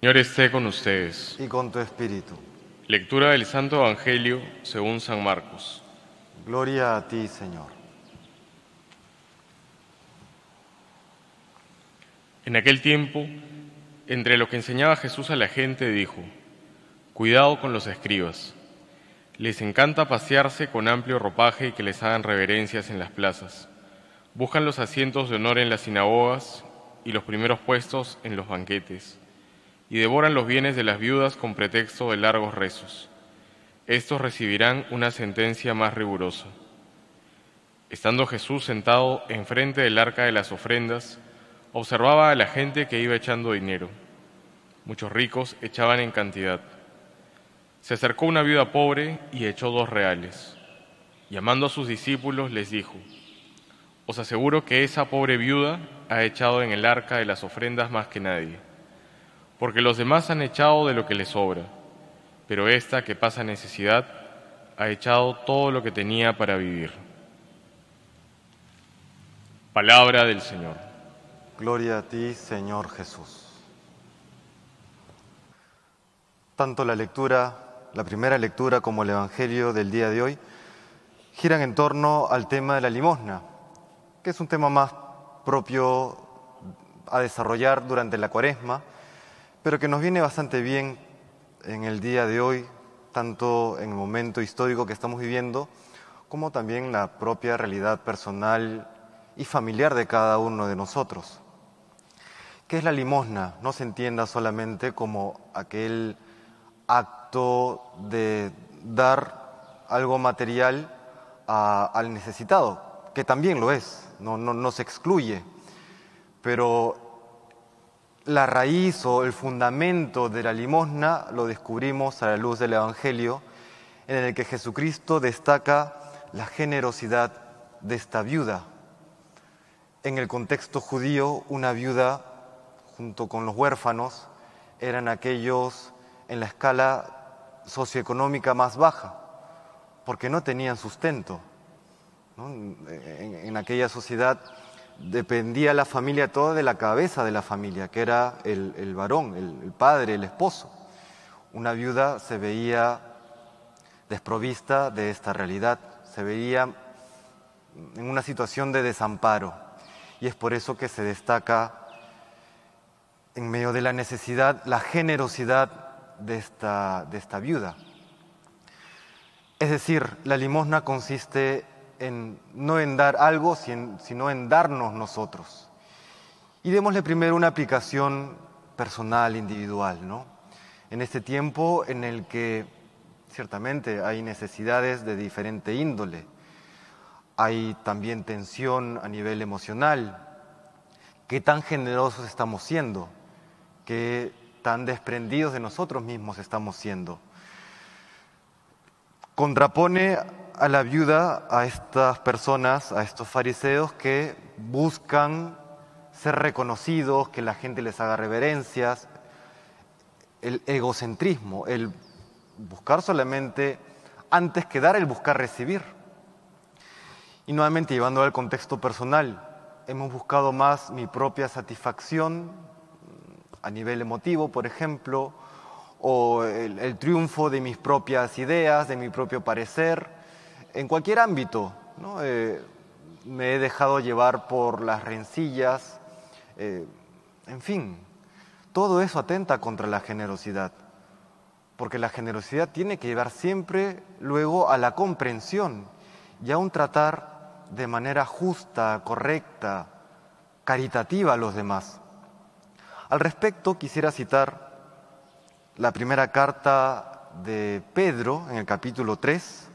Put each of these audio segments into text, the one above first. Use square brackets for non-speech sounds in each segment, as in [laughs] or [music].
Señor esté con ustedes. y con tu espíritu. Lectura del Santo Evangelio según San Marcos. Gloria a ti, Señor. En aquel tiempo, entre lo que enseñaba Jesús a la gente, dijo, Cuidado con los escribas. Les encanta pasearse con amplio ropaje y que les hagan reverencias en las plazas. Buscan los asientos de honor en las sinagogas y los primeros puestos en los banquetes, y devoran los bienes de las viudas con pretexto de largos rezos. Estos recibirán una sentencia más rigurosa. Estando Jesús sentado enfrente del arca de las ofrendas, observaba a la gente que iba echando dinero. Muchos ricos echaban en cantidad. Se acercó una viuda pobre y echó dos reales. Llamando a sus discípulos les dijo, Os aseguro que esa pobre viuda ha echado en el arca de las ofrendas más que nadie, porque los demás han echado de lo que les sobra, pero esta que pasa necesidad ha echado todo lo que tenía para vivir. Palabra del Señor. Gloria a ti, Señor Jesús. Tanto la lectura, la primera lectura como el Evangelio del día de hoy giran en torno al tema de la limosna, que es un tema más propio a desarrollar durante la cuaresma, pero que nos viene bastante bien en el día de hoy, tanto en el momento histórico que estamos viviendo, como también la propia realidad personal y familiar de cada uno de nosotros. ¿Qué es la limosna? No se entienda solamente como aquel acto de dar algo material al necesitado, que también lo es, no, no, no se excluye, pero la raíz o el fundamento de la limosna lo descubrimos a la luz del Evangelio, en el que Jesucristo destaca la generosidad de esta viuda. En el contexto judío, una viuda, junto con los huérfanos, eran aquellos en la escala socioeconómica más baja, porque no tenían sustento. en aquella sociedad dependía la familia toda de la cabeza de la familia, que era el, el varón, el, padre, el esposo. Una viuda se veía desprovista de esta realidad, se veía en una situación de desamparo. Y es por eso que se destaca en medio de la necesidad la generosidad de esta, de esta viuda. Es decir, la limosna consiste en no en dar algo, sin- sino en darnos nosotros. Y démosle primero una aplicación personal, individual, ¿no? En este tiempo en el que ciertamente hay necesidades de diferente índole, hay también tensión a nivel emocional, qué tan generosos estamos siendo, qué tan desprendidos de nosotros mismos estamos siendo. Contrapone a la viuda a estas personas, a estos fariseos que buscan ser reconocidos, que la gente les haga reverencias, el egocentrismo, el buscar solamente, antes que dar, el buscar recibir. Y nuevamente llevando al contexto personal, hemos buscado más mi propia satisfacción a nivel emotivo, por ejemplo, o el, triunfo de mis propias ideas, de mi propio parecer, en cualquier ámbito. ¿no? Eh, me he dejado llevar por las rencillas, eh, en fin, todo eso atenta contra la generosidad, porque la generosidad tiene que llevar siempre luego a la comprensión y a un tratar de manera justa, correcta, caritativa a los demás. Al respecto, quisiera citar la primera carta de Pedro en el capítulo 3,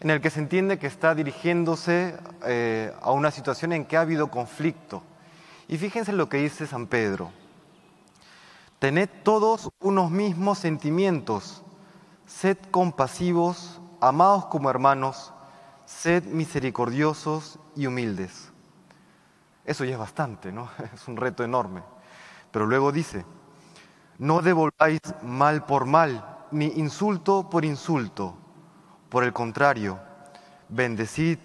en el que se entiende que está dirigiéndose eh, a una situación en que ha habido conflicto. Y fíjense lo que dice San Pedro. Tened todos unos mismos sentimientos, sed compasivos, amados como hermanos, sed misericordiosos y humildes. Eso ya es bastante, ¿no? [laughs] Es un reto enorme. Pero luego dice, no devolváis mal por mal, ni insulto por insulto. Por el contrario, bendecid,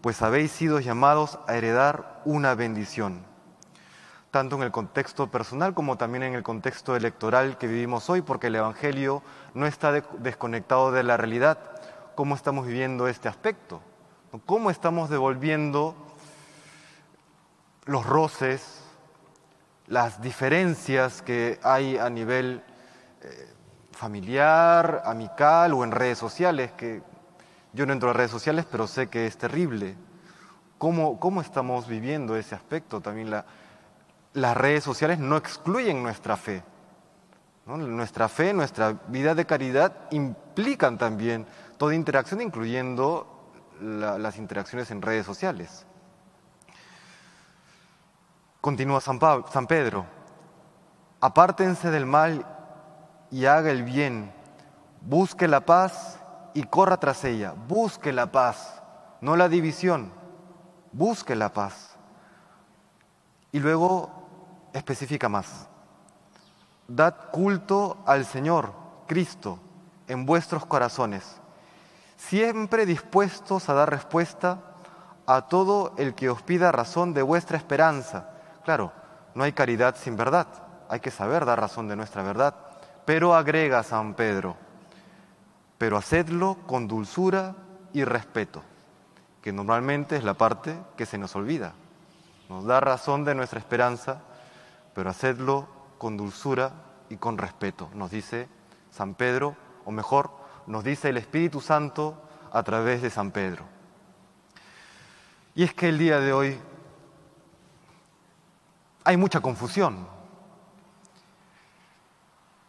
pues habéis sido llamados a heredar una bendición. tanto en el contexto personal como también en el contexto electoral que vivimos hoy, porque el Evangelio no está desconectado de la realidad. ¿Cómo estamos viviendo este aspecto? ¿Cómo estamos devolviendo los roces, las diferencias que hay a nivel eh, familiar, amical o en redes sociales, que yo no entro a redes sociales, pero sé que es terrible. ¿Cómo, cómo estamos viviendo ese aspecto? También la, las redes sociales no excluyen nuestra fe. Nuestra fe, nuestra vida de caridad implican también toda interacción, incluyendo las interacciones en redes sociales. Continúa San, Pedro, apártense del mal y haga el bien, busque la paz y corra tras ella, busque la paz, no la división, busque la paz. Y luego especifica más, dad culto al Señor, Cristo, en vuestros corazones, siempre dispuestos a dar respuesta a todo el que os pida razón de vuestra esperanza Claro, no hay caridad sin verdad, hay que saber dar razón de nuestra verdad. Pero agrega San Pedro, pero hacedlo con dulzura y respeto, que normalmente es la parte que se nos olvida. Nos da razón de nuestra esperanza, pero hacedlo con dulzura y con respeto, nos dice San Pedro, o mejor, nos dice el Espíritu Santo a través de San Pedro. Y es que el día de hoy hay mucha confusión.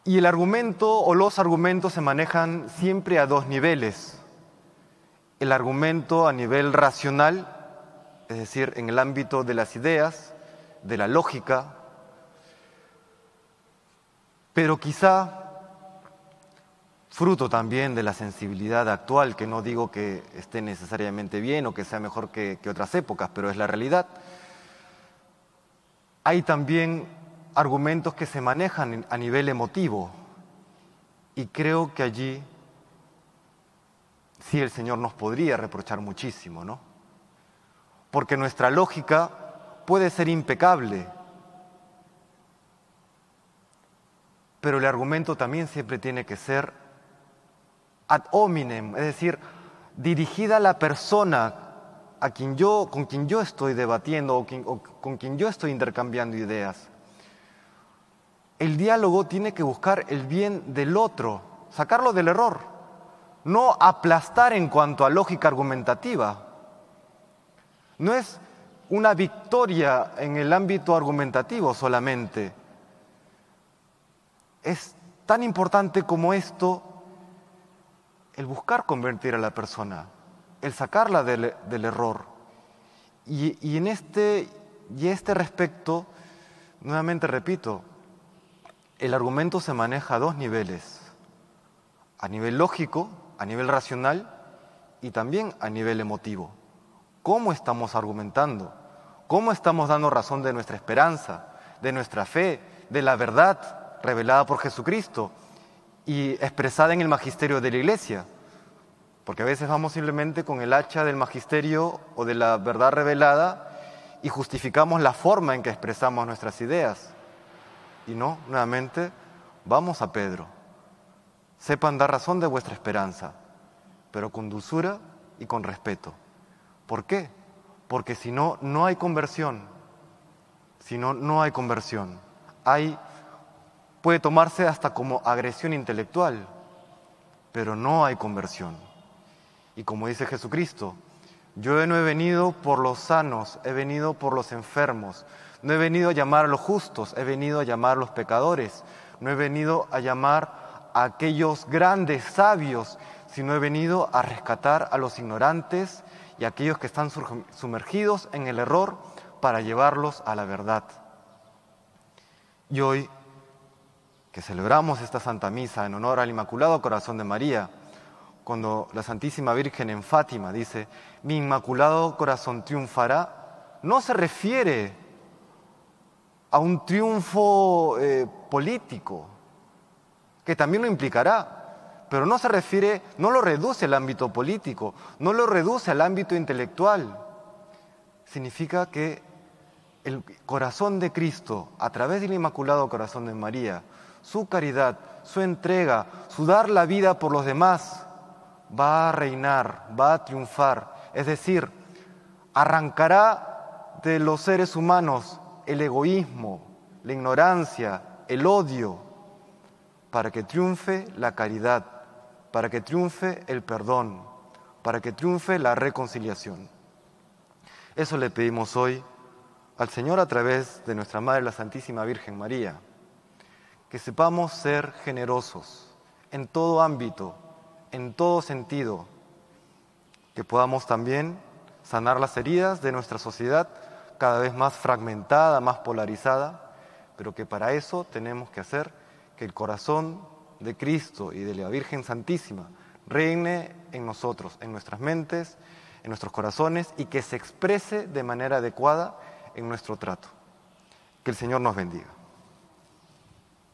Y el argumento o los argumentos se manejan siempre a dos niveles. El argumento a nivel racional, es decir, en el ámbito de las ideas, de la lógica, pero quizá fruto también de la sensibilidad actual, que no digo que esté necesariamente bien o que sea mejor que, otras épocas, pero es la realidad hay también argumentos que se manejan a nivel emotivo y creo que allí sí el Señor nos podría reprochar muchísimo, ¿no? Porque nuestra lógica puede ser impecable, pero el argumento también siempre tiene que ser ad hominem, es decir, dirigida a la persona a quien yo, con quien yo estoy debatiendo o, con quien yo estoy intercambiando ideas. El diálogo tiene que buscar el bien del otro, sacarlo del error, no aplastar en cuanto a lógica argumentativa. No es una victoria en el ámbito argumentativo solamente. Es tan importante como esto el buscar convertir a la persona el sacarla del, error. Y, en este, y este respecto, nuevamente repito, el argumento se maneja a dos niveles, a nivel lógico, a nivel racional y también a nivel emotivo. ¿Cómo estamos argumentando? ¿Cómo estamos dando razón de nuestra esperanza, de nuestra fe, de la verdad revelada por Jesucristo y expresada en el magisterio de la Iglesia? Porque a veces vamos simplemente con el hacha del magisterio o de la verdad revelada y justificamos la forma en que expresamos nuestras ideas. Y no, nuevamente, vamos a Pedro. Sepan dar razón de vuestra esperanza, pero con dulzura y con respeto. ¿Por qué? Porque si no, no hay conversión. Si no, no hay conversión. Hay, puede tomarse hasta como agresión intelectual, pero no hay conversión. Y como dice Jesucristo, yo no he venido por los sanos, he venido por los enfermos. No he venido a llamar a los justos, he venido a llamar a los pecadores. No he venido a llamar a aquellos grandes sabios, sino he venido a rescatar a los ignorantes y a aquellos que están sumergidos en el error para llevarlos a la verdad. Y hoy, que celebramos esta Santa Misa en honor al Inmaculado Corazón de María, cuando la Santísima Virgen en Fátima dice, mi inmaculado corazón triunfará, no se refiere a un triunfo eh, político, que también lo implicará, pero no se refiere, no lo reduce al ámbito político, no lo reduce al ámbito intelectual. Significa que el corazón de Cristo a través del Inmaculado Corazón de María, su caridad, su entrega, su dar la vida por los demás, va a reinar, va a triunfar. Es decir, arrancará de los seres humanos el egoísmo, la ignorancia, el odio, para que triunfe la caridad, para que triunfe el perdón, para que triunfe la reconciliación. Eso le pedimos hoy al Señor a través de nuestra Madre la Santísima Virgen María, que sepamos ser generosos en todo ámbito, en todo sentido, que podamos también sanar las heridas de nuestra sociedad cada vez más fragmentada, más polarizada, pero que para eso tenemos que hacer que el corazón de Cristo y de la Virgen Santísima reine en nosotros, en nuestras mentes, en nuestros corazones y que se exprese de manera adecuada en nuestro trato. Que el Señor nos bendiga.